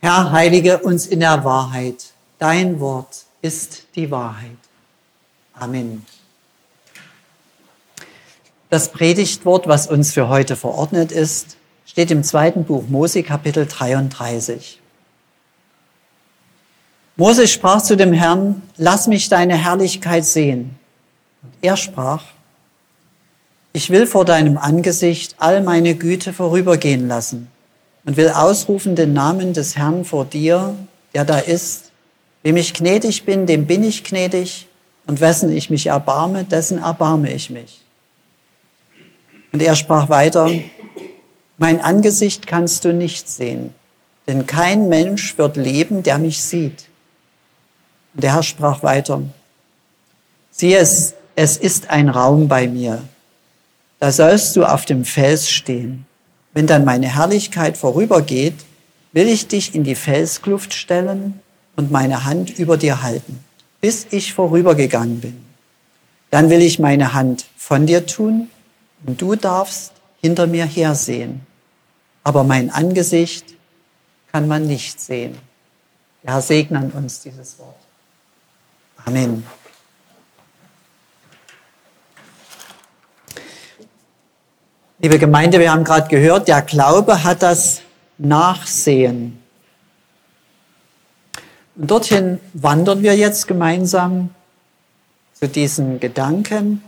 Herr, heilige uns in der Wahrheit. Dein Wort ist die Wahrheit. Amen. Das Predigtwort, was uns für heute verordnet ist, steht im zweiten Buch Mose Kapitel 33. Mose sprach zu dem Herrn, lass mich deine Herrlichkeit sehen. Und er sprach, ich will vor deinem Angesicht all meine Güte vorübergehen lassen und will ausrufen den Namen des Herrn vor dir, der da ist. Wem ich gnädig bin, dem bin ich gnädig, und wessen ich mich erbarme, dessen erbarme ich mich. Und er sprach weiter, mein Angesicht kannst du nicht sehen, denn kein Mensch wird leben, der mich sieht. Und der Herr sprach weiter, siehe es, es ist ein Raum bei mir, da sollst du auf dem Fels stehen. Wenn dann meine Herrlichkeit vorübergeht, will ich dich in die Felskluft stellen und meine Hand über dir halten, bis ich vorübergegangen bin. Dann will ich meine Hand von dir tun und du darfst hinter mir hersehen. Aber mein Angesicht kann man nicht sehen. Der Herr segne uns dieses Wort. Amen. Liebe Gemeinde, wir haben gerade gehört, der Glaube hat das Nachsehen. Und dorthin wandern wir jetzt gemeinsam zu diesen Gedanken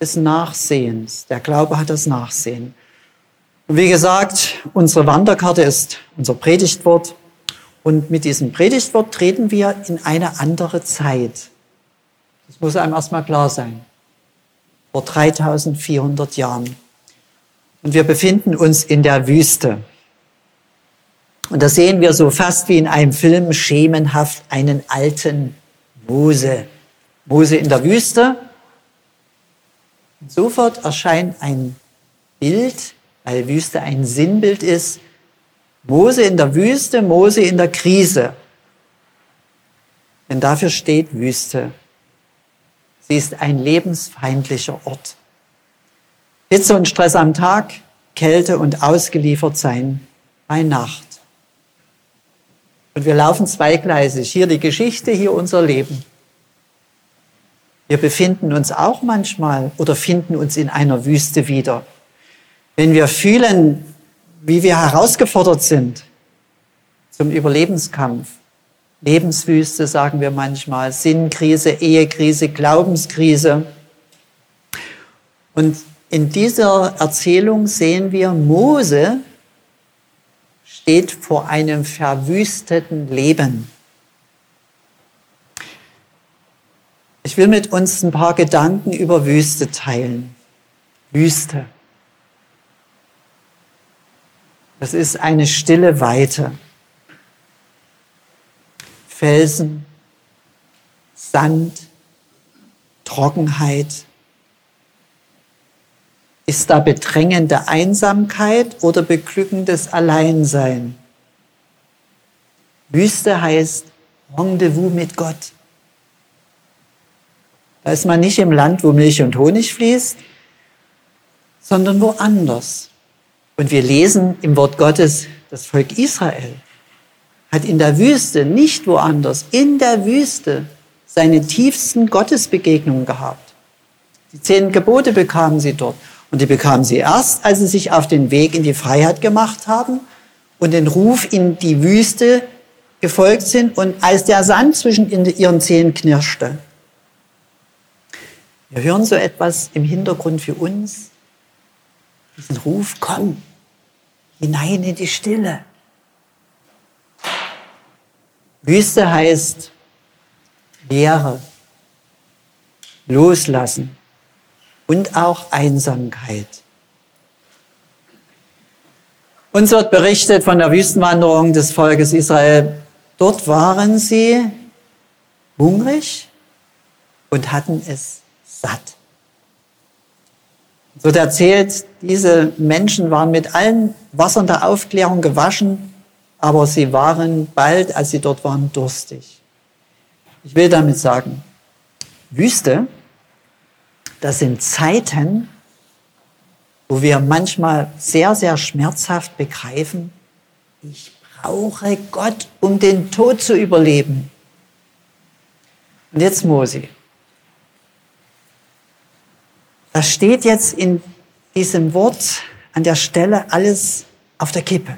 des Nachsehens. Der Glaube hat das Nachsehen. Und wie gesagt, unsere Wanderkarte ist unser Predigtwort. Und mit diesem Predigtwort treten wir in eine andere Zeit. Das muss einem erstmal klar sein. Vor 3400 Jahren. Und wir befinden uns in der Wüste. Und da sehen wir so fast wie in einem Film schemenhaft einen alten Mose. Mose in der Wüste. Und sofort erscheint ein Bild, weil Wüste ein Sinnbild ist, Mose in der Wüste, Mose in der Krise. Denn dafür steht Wüste. Sie ist ein lebensfeindlicher Ort. Hitze und Stress am Tag, Kälte und ausgeliefert sein bei Nacht. Und wir laufen zweigleisig. Hier die Geschichte, hier unser Leben. Wir befinden uns auch manchmal oder finden uns in einer Wüste wieder. Wenn wir fühlen, wie wir herausgefordert sind zum Überlebenskampf. Lebenswüste, sagen wir manchmal, Sinnkrise, Ehekrise, Glaubenskrise. Und in dieser Erzählung sehen wir, Mose steht vor einem verwüsteten Leben. Ich will mit uns ein paar Gedanken über Wüste teilen. Wüste. Das ist eine stille Weite. Felsen, Sand, Trockenheit. Ist da bedrängende Einsamkeit oder beglückendes Alleinsein? Wüste heißt Rendezvous mit Gott. Da ist man nicht im Land, wo Milch und Honig fließt, sondern woanders. Und wir lesen im Wort Gottes, das Volk Israel hat in der Wüste, nicht woanders, in der Wüste seine tiefsten Gottesbegegnungen gehabt. Die zehn Gebote bekamen sie dort. Und die bekamen sie erst, als sie sich auf den Weg in die Freiheit gemacht haben und den Ruf in die Wüste gefolgt sind und als der Sand zwischen ihren Zehen knirschte. Wir hören so etwas im Hintergrund für uns, diesen Ruf, komm, hinein in die Stille. Wüste heißt Leere, loslassen und auch Einsamkeit. Uns wird berichtet von der Wüstenwanderung des Volkes Israel. Dort waren sie hungrig und hatten es satt. So erzählt, diese Menschen waren mit allen Wassern der Aufklärung gewaschen, aber sie waren bald, als sie dort waren, durstig. Ich will damit sagen, Wüste, das sind Zeiten, wo wir manchmal sehr, sehr schmerzhaft begreifen, ich brauche Gott, um den Tod zu überleben. Und jetzt Mose. Da steht jetzt in diesem Wort an der Stelle alles auf der Kippe.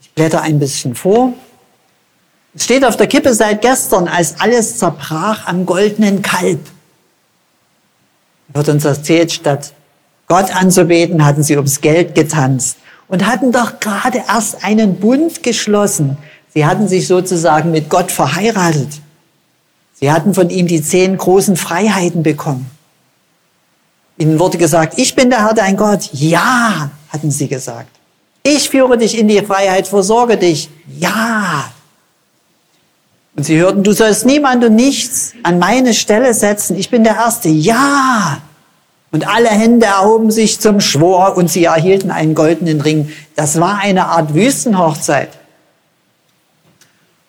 Ich blätter ein bisschen vor. Es steht auf der Kippe seit gestern, als alles zerbrach am goldenen Kalb. Wird uns erzählt, statt Gott anzubeten, hatten sie ums Geld getanzt und hatten doch gerade erst einen Bund geschlossen. Sie hatten sich sozusagen mit Gott verheiratet. Sie hatten von ihm die zehn großen Freiheiten bekommen. Ihnen wurde gesagt, ich bin der Herr dein Gott. Ja, hatten sie gesagt. Ich führe dich in die Freiheit, versorge dich. Ja. Und sie hörten, du sollst niemand und nichts an meine Stelle setzen. Ich bin der Erste. Ja. Und alle Hände erhoben sich zum Schwur und sie erhielten einen goldenen Ring. Das war eine Art Wüstenhochzeit.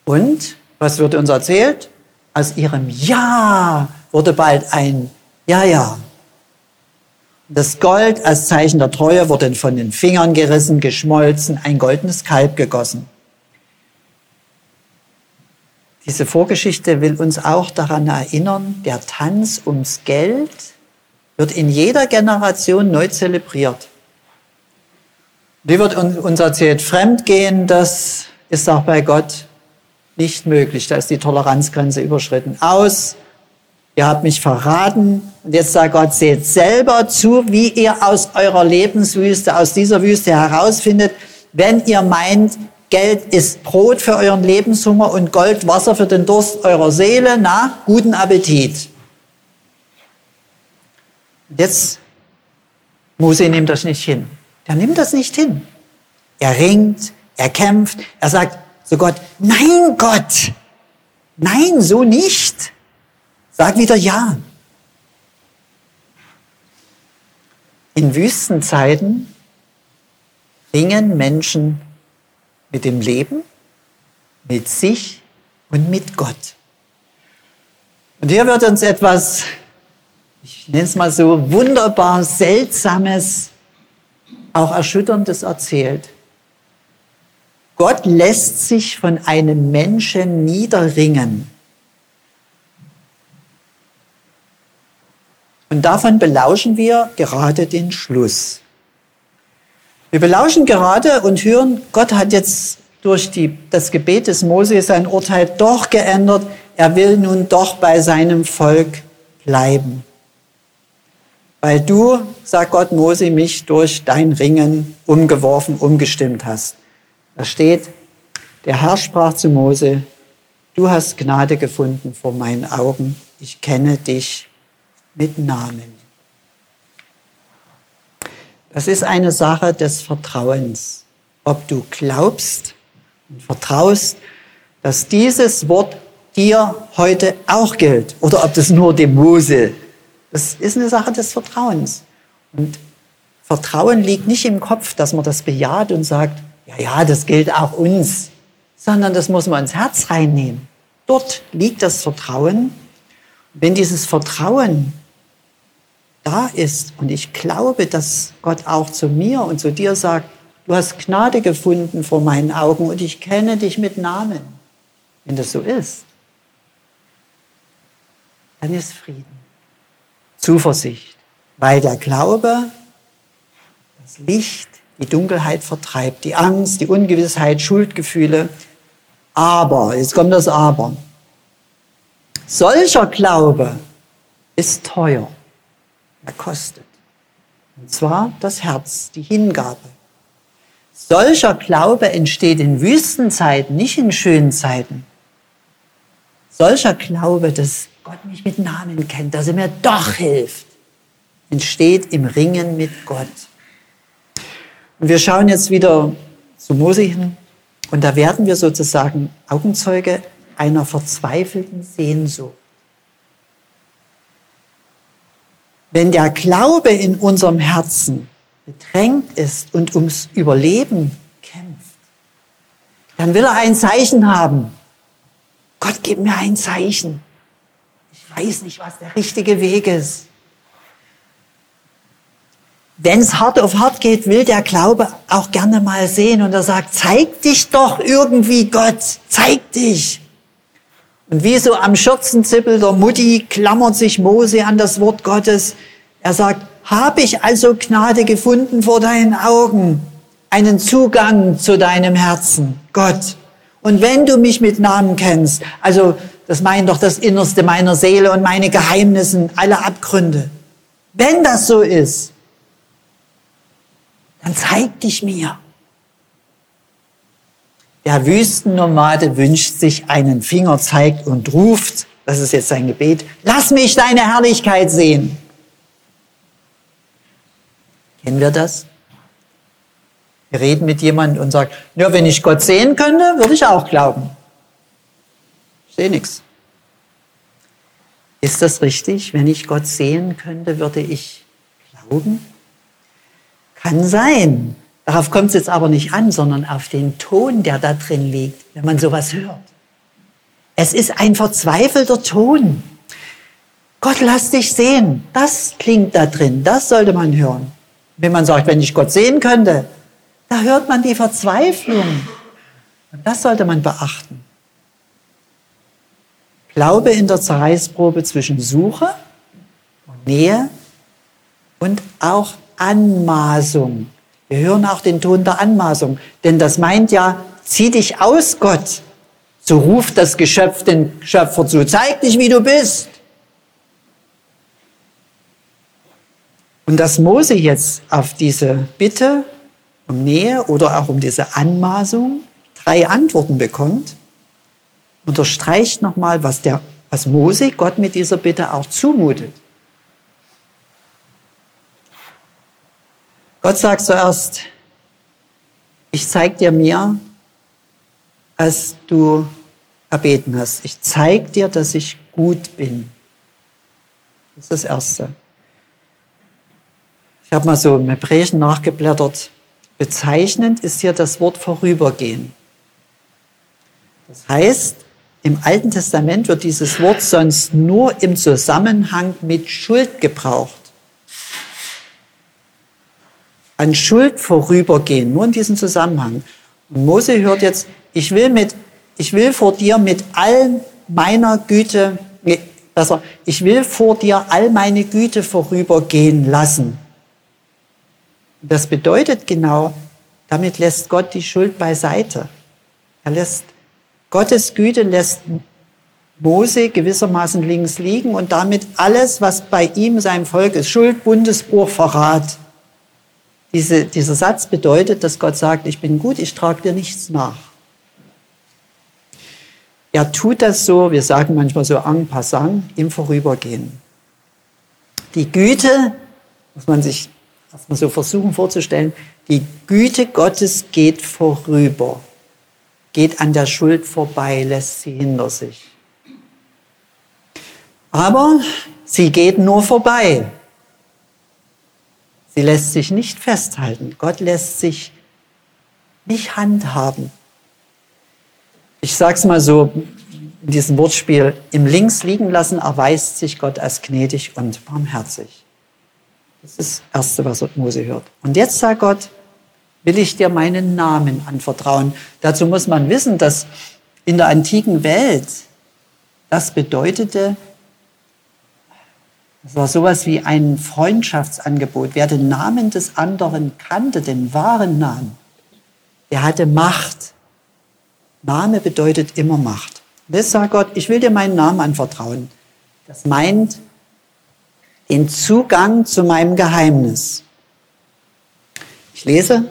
Und was wird uns erzählt? Aus ihrem Ja wurde bald ein Ja, ja. Das Gold als Zeichen der Treue wurde von den Fingern gerissen, geschmolzen, ein goldenes Kalb gegossen. Diese Vorgeschichte will uns auch daran erinnern, der Tanz ums Geld wird in jeder Generation neu zelebriert. Wie wird uns erzählt, Fremdgehen, das ist auch bei Gott nicht möglich. Da ist die Toleranzgrenze überschritten. Aus, ihr habt mich verraten. Und jetzt sagt Gott, seht selber zu, wie ihr aus eurer Lebenswüste, aus dieser Wüste herausfindet, wenn ihr meint, Geld ist Brot für euren Lebenshunger und Gold Wasser für den Durst eurer Seele. Na, guten Appetit. Jetzt, Mose nimmt das nicht hin. Der nimmt das nicht hin. Er ringt, er kämpft, er sagt zu Gott, nein Gott, nein, so nicht. Sag wieder ja. In Wüstenzeiten ringen Menschen mit dem Leben, mit sich und mit Gott. Und hier wird uns etwas ich nenne es mal so, wunderbar Seltsames, auch Erschütterndes erzählt. Gott lässt sich von einem Menschen niederringen. Und davon belauschen wir gerade den Schluss. Wir belauschen gerade und hören, Gott hat jetzt durch die, das Gebet des Mose sein Urteil doch geändert. Er will nun doch bei seinem Volk bleiben weil du, sagt Gott Mose, mich durch dein Ringen umgeworfen, umgestimmt hast. Da steht, der Herr sprach zu Mose, du hast Gnade gefunden vor meinen Augen, ich kenne dich mit Namen. Das ist eine Sache des Vertrauens, ob du glaubst und vertraust, dass dieses Wort dir heute auch gilt oder ob das nur dem Mose das ist eine Sache des Vertrauens. Und Vertrauen liegt nicht im Kopf, dass man das bejaht und sagt, ja, ja, das gilt auch uns, sondern das muss man ins Herz reinnehmen. Dort liegt das Vertrauen. Wenn dieses Vertrauen da ist und ich glaube, dass Gott auch zu mir und zu dir sagt, du hast Gnade gefunden vor meinen Augen und ich kenne dich mit Namen. Wenn das so ist, dann ist Frieden. Zuversicht, weil der Glaube das Licht, die Dunkelheit vertreibt, die Angst, die Ungewissheit, Schuldgefühle. Aber, jetzt kommt das Aber. Solcher Glaube ist teuer. Er kostet. Und zwar das Herz, die Hingabe. Solcher Glaube entsteht in Wüstenzeiten, nicht in schönen Zeiten. Solcher Glaube, das Gott mich mit Namen kennt, dass er mir doch hilft, entsteht im Ringen mit Gott. Und wir schauen jetzt wieder zu Mose hin und da werden wir sozusagen Augenzeuge einer verzweifelten Sehnsucht. Wenn der Glaube in unserem Herzen bedrängt ist und ums Überleben kämpft, dann will er ein Zeichen haben. Gott, gib mir ein Zeichen weiß nicht, was der richtige Weg ist. wenn es hart auf hart geht, will der Glaube auch gerne mal sehen und er sagt, zeig dich doch irgendwie, Gott, zeig dich. Und wie so am Schürzenzippel der Mutti klammert sich Mose an das Wort Gottes. Er sagt, habe ich also Gnade gefunden vor deinen Augen, einen Zugang zu deinem Herzen, Gott. Und wenn du mich mit Namen kennst, also das meint doch das Innerste meiner Seele und meine Geheimnissen, alle Abgründe. Wenn das so ist, dann zeig dich mir. Der Wüstennomade wünscht sich einen Fingerzeig und ruft, das ist jetzt sein Gebet, lass mich deine Herrlichkeit sehen. Kennen wir das? Wir reden mit jemandem und sagen, ja, wenn ich Gott sehen könnte, würde ich auch glauben. Ich sehe nichts. Ist das richtig? Wenn ich Gott sehen könnte, würde ich glauben? Kann sein. Darauf kommt es jetzt aber nicht an, sondern auf den Ton, der da drin liegt, wenn man sowas hört. Es ist ein verzweifelter Ton. Gott, lass dich sehen. Das klingt da drin. Das sollte man hören. Wenn man sagt, wenn ich Gott sehen könnte, da hört man die Verzweiflung. Und das sollte man beachten. Glaube in der Zerreißprobe zwischen Suche und Nähe und auch Anmaßung. Wir hören auch den Ton der Anmaßung, denn das meint ja, zieh dich aus, Gott. So ruft das Geschöpf den Schöpfer zu, zeig dich, wie du bist. Und dass Mose jetzt auf diese Bitte um Nähe oder auch um diese Anmaßung drei Antworten bekommt, unterstreicht nochmal, was, was Mose Gott mit dieser Bitte auch zumutet. Gott sagt zuerst, ich zeig dir mehr, als du erbeten hast. Ich zeig dir, dass ich gut bin. Das ist das Erste. Ich habe mal so im Hebräischen nachgeblättert. Bezeichnend ist hier das Wort vorübergehen. Das heißt, im Alten Testament wird dieses Wort sonst nur im Zusammenhang mit Schuld gebraucht an Schuld vorübergehen, nur in diesem Zusammenhang. Und Mose hört jetzt, ich will mit, ich will vor dir mit all meiner Güte, nee, besser, ich will vor dir all meine Güte vorübergehen lassen. Das bedeutet genau, damit lässt Gott die Schuld beiseite. Er lässt, Gottes Güte lässt Mose gewissermaßen links liegen und damit alles, was bei ihm, seinem Volk ist, Schuld, Bundesbruch, Verrat, diese, dieser Satz bedeutet, dass Gott sagt, ich bin gut, ich trage dir nichts nach. Er tut das so, wir sagen manchmal so en passant, im Vorübergehen. Die Güte, muss man sich erstmal so versuchen vorzustellen, die Güte Gottes geht vorüber, geht an der Schuld vorbei, lässt sie hinter sich. Aber sie geht nur vorbei. Sie lässt sich nicht festhalten. Gott lässt sich nicht handhaben. Ich sage es mal so in diesem Wortspiel, im Links liegen lassen erweist sich Gott als gnädig und barmherzig. Das ist das Erste, was Mose hört. Und jetzt sagt Gott, will ich dir meinen Namen anvertrauen. Dazu muss man wissen, dass in der antiken Welt das bedeutete, das war sowas wie ein Freundschaftsangebot. Wer den Namen des anderen kannte, den wahren Namen, der hatte Macht. Name bedeutet immer Macht. Das sagt Gott, ich will dir meinen Namen anvertrauen. Das meint den Zugang zu meinem Geheimnis. Ich lese,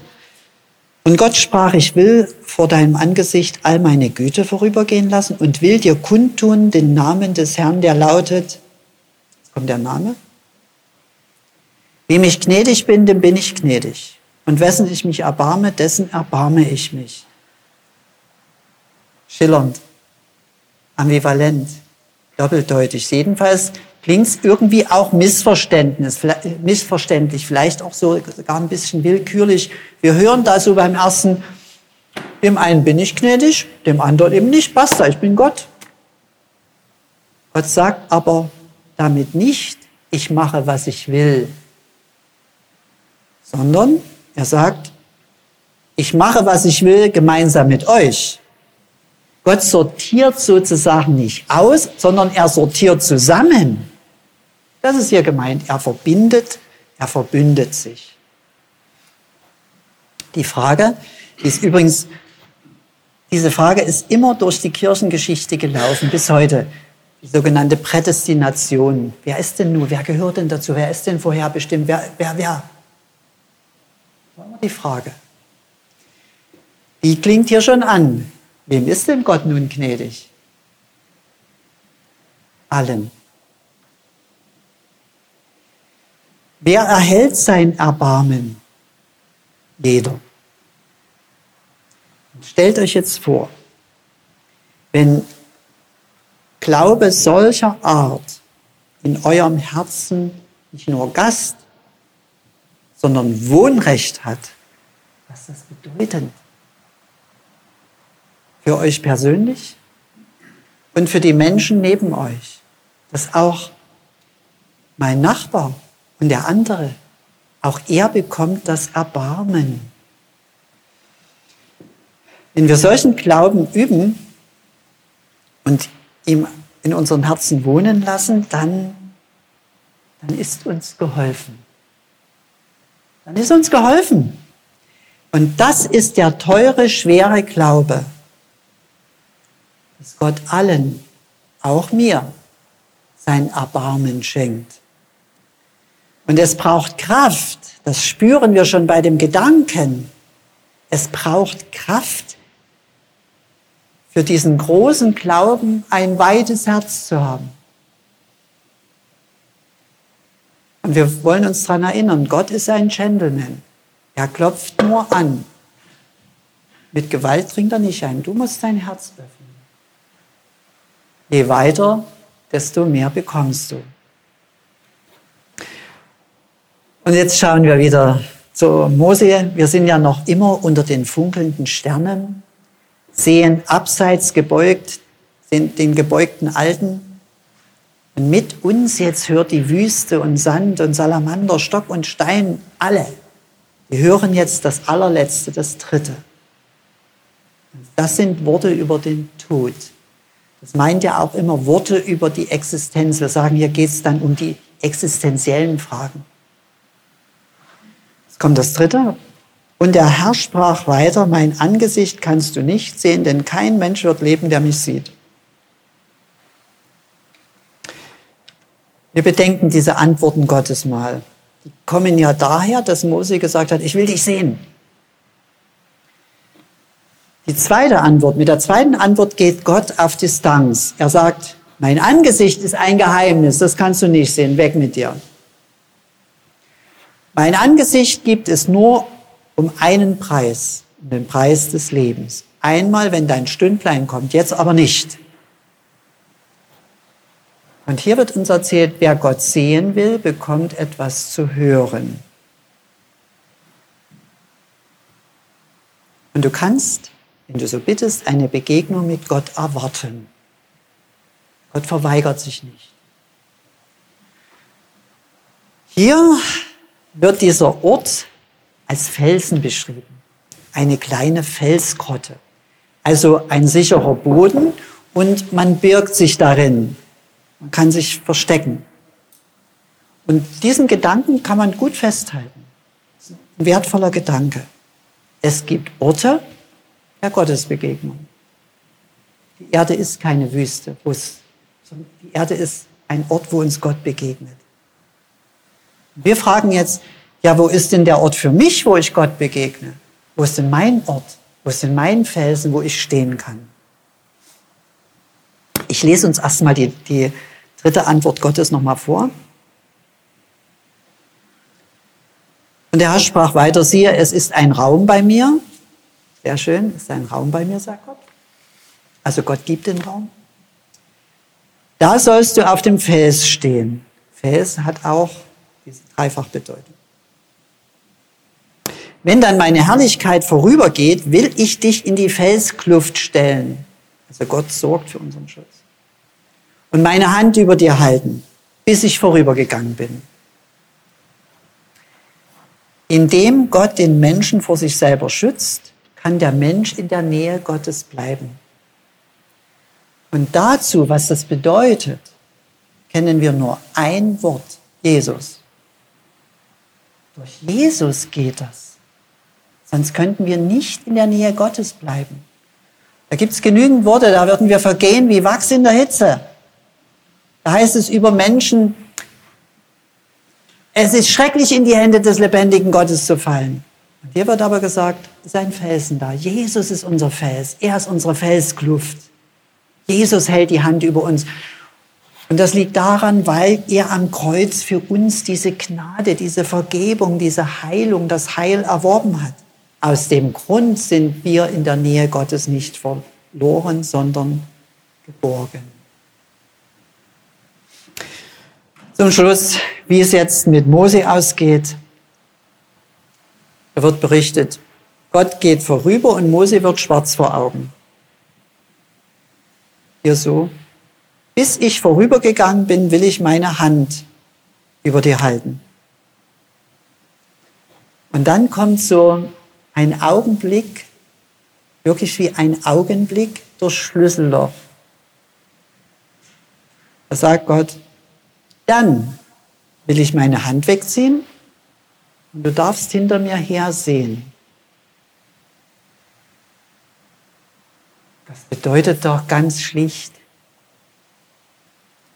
und Gott sprach, ich will vor deinem Angesicht all meine Güte vorübergehen lassen und will dir kundtun den Namen des Herrn, der lautet, kommt der Name. Wem ich gnädig bin, dem bin ich gnädig. Und wessen ich mich erbarme, dessen erbarme ich mich. Schillernd, ambivalent, doppeldeutig. Jedenfalls klingt es irgendwie auch Missverständnis, missverständlich, vielleicht auch so gar ein bisschen willkürlich. Wir hören da so beim ersten, dem einen bin ich gnädig, dem anderen eben nicht, basta, ich bin Gott. Gott sagt aber, damit nicht, ich mache, was ich will. sondern er sagt, ich mache, was ich will, gemeinsam mit euch. Gott sortiert sozusagen nicht aus, sondern er sortiert zusammen. Das ist hier gemeint. Er verbindet, er verbündet sich. Die Frage, ist übrigens, diese Frage ist immer durch die Kirchengeschichte gelaufen, bis heute. Die sogenannte Prädestination. Wer ist denn nur? Wer gehört denn dazu? Wer ist denn vorherbestimmt? Wer, wer, wer? Das war die Frage. Die klingt hier schon an. Wem ist denn Gott nun gnädig? Allen. Wer erhält sein Erbarmen? Jeder. Stellt euch jetzt vor, wenn Glaube solcher Art in eurem Herzen nicht nur Gast, sondern Wohnrecht hat, was das bedeutet für euch persönlich und für die Menschen neben euch, dass auch mein Nachbar und der andere, auch er bekommt das Erbarmen. Wenn wir solchen Glauben üben und ihm in unseren Herzen wohnen lassen, dann, dann ist uns geholfen. Dann ist uns geholfen. Und das ist der teure, schwere Glaube, dass Gott allen, auch mir, sein Erbarmen schenkt. Und es braucht Kraft, das spüren wir schon bei dem Gedanken. Es braucht Kraft, für diesen großen Glauben ein weites Herz zu haben. Und wir wollen uns daran erinnern, Gott ist ein Gentleman. Er klopft nur an. Mit Gewalt dringt er nicht ein. Du musst dein Herz öffnen. Je weiter, desto mehr bekommst du. Und jetzt schauen wir wieder zu Mose. Wir sind ja noch immer unter den funkelnden Sternen, sehen abseits gebeugt den, den gebeugten Alten. Und mit uns jetzt hört die Wüste und Sand und Salamander, Stock und Stein alle. Die hören jetzt das allerletzte, das dritte. Das sind Worte über den Tod. Das meint ja auch immer Worte über die Existenz. Wir sagen, hier geht es dann um die existenziellen Fragen. Jetzt kommt das dritte. Und der Herr sprach weiter, mein Angesicht kannst du nicht sehen, denn kein Mensch wird leben, der mich sieht. Wir bedenken diese Antworten Gottes mal. Die kommen ja daher, dass Mose gesagt hat, ich will dich sehen. Die zweite Antwort, mit der zweiten Antwort geht Gott auf Distanz. Er sagt, mein Angesicht ist ein Geheimnis, das kannst du nicht sehen, weg mit dir. Mein Angesicht gibt es nur um einen Preis, um den Preis des Lebens. Einmal, wenn dein Stündlein kommt, jetzt aber nicht. Und hier wird uns erzählt, wer Gott sehen will, bekommt etwas zu hören. Und du kannst, wenn du so bittest, eine Begegnung mit Gott erwarten. Gott verweigert sich nicht. Hier wird dieser Ort als Felsen beschrieben. Eine kleine Felsgrotte. Also ein sicherer Boden und man birgt sich darin. Man kann sich verstecken. Und diesen Gedanken kann man gut festhalten. Ein wertvoller Gedanke. Es gibt Orte der Gottesbegegnung. Die Erde ist keine Wüste, die Erde ist ein Ort, wo uns Gott begegnet. Wir fragen jetzt, ja, wo ist denn der Ort für mich, wo ich Gott begegne? Wo ist denn mein Ort? Wo ist denn mein Felsen, wo ich stehen kann? Ich lese uns erstmal die, die dritte Antwort Gottes nochmal vor. Und der Herr sprach weiter, siehe, es ist ein Raum bei mir. Sehr schön, es ist ein Raum bei mir, sagt Gott. Also Gott gibt den Raum. Da sollst du auf dem Fels stehen. Fels hat auch diese Dreifachbedeutung. Wenn dann meine Herrlichkeit vorübergeht, will ich dich in die Felskluft stellen. Also Gott sorgt für unseren Schutz. Und meine Hand über dir halten, bis ich vorübergegangen bin. Indem Gott den Menschen vor sich selber schützt, kann der Mensch in der Nähe Gottes bleiben. Und dazu, was das bedeutet, kennen wir nur ein Wort, Jesus. Durch Jesus geht das. Sonst könnten wir nicht in der Nähe Gottes bleiben. Da gibt es genügend Worte, da würden wir vergehen wie Wachs in der Hitze. Da heißt es über Menschen, es ist schrecklich, in die Hände des lebendigen Gottes zu fallen. Und hier wird aber gesagt, sein Felsen da. Jesus ist unser Fels. Er ist unsere Felskluft. Jesus hält die Hand über uns. Und das liegt daran, weil er am Kreuz für uns diese Gnade, diese Vergebung, diese Heilung, das Heil erworben hat. Aus dem Grund sind wir in der Nähe Gottes nicht verloren, sondern geborgen. Zum Schluss, wie es jetzt mit Mose ausgeht. Da wird berichtet, Gott geht vorüber und Mose wird schwarz vor Augen. Hier so, bis ich vorübergegangen bin, will ich meine Hand über dir halten. Und dann kommt so ein Augenblick, wirklich wie ein Augenblick durch Schlüsselloch. Da sagt Gott, dann will ich meine Hand wegziehen und du darfst hinter mir her sehen. Das bedeutet doch ganz schlicht,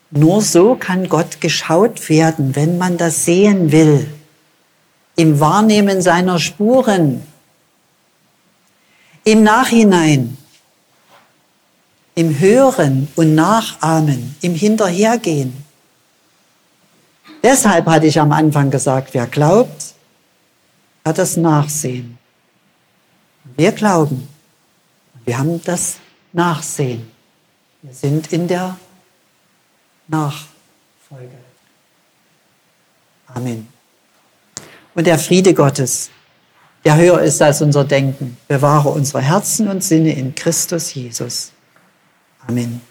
nur so kann Gott geschaut werden, wenn man das sehen will, im Wahrnehmen seiner Spuren, im Nachhinein, im Hören und Nachahmen, im Hinterhergehen. Deshalb hatte ich am Anfang gesagt, wer glaubt, hat das Nachsehen. Wir glauben. Wir haben das Nachsehen. Wir sind in der Nachfolge. Amen. Und der Friede Gottes, der höher ist als unser Denken, bewahre unsere Herzen und Sinne in Christus Jesus. Amen.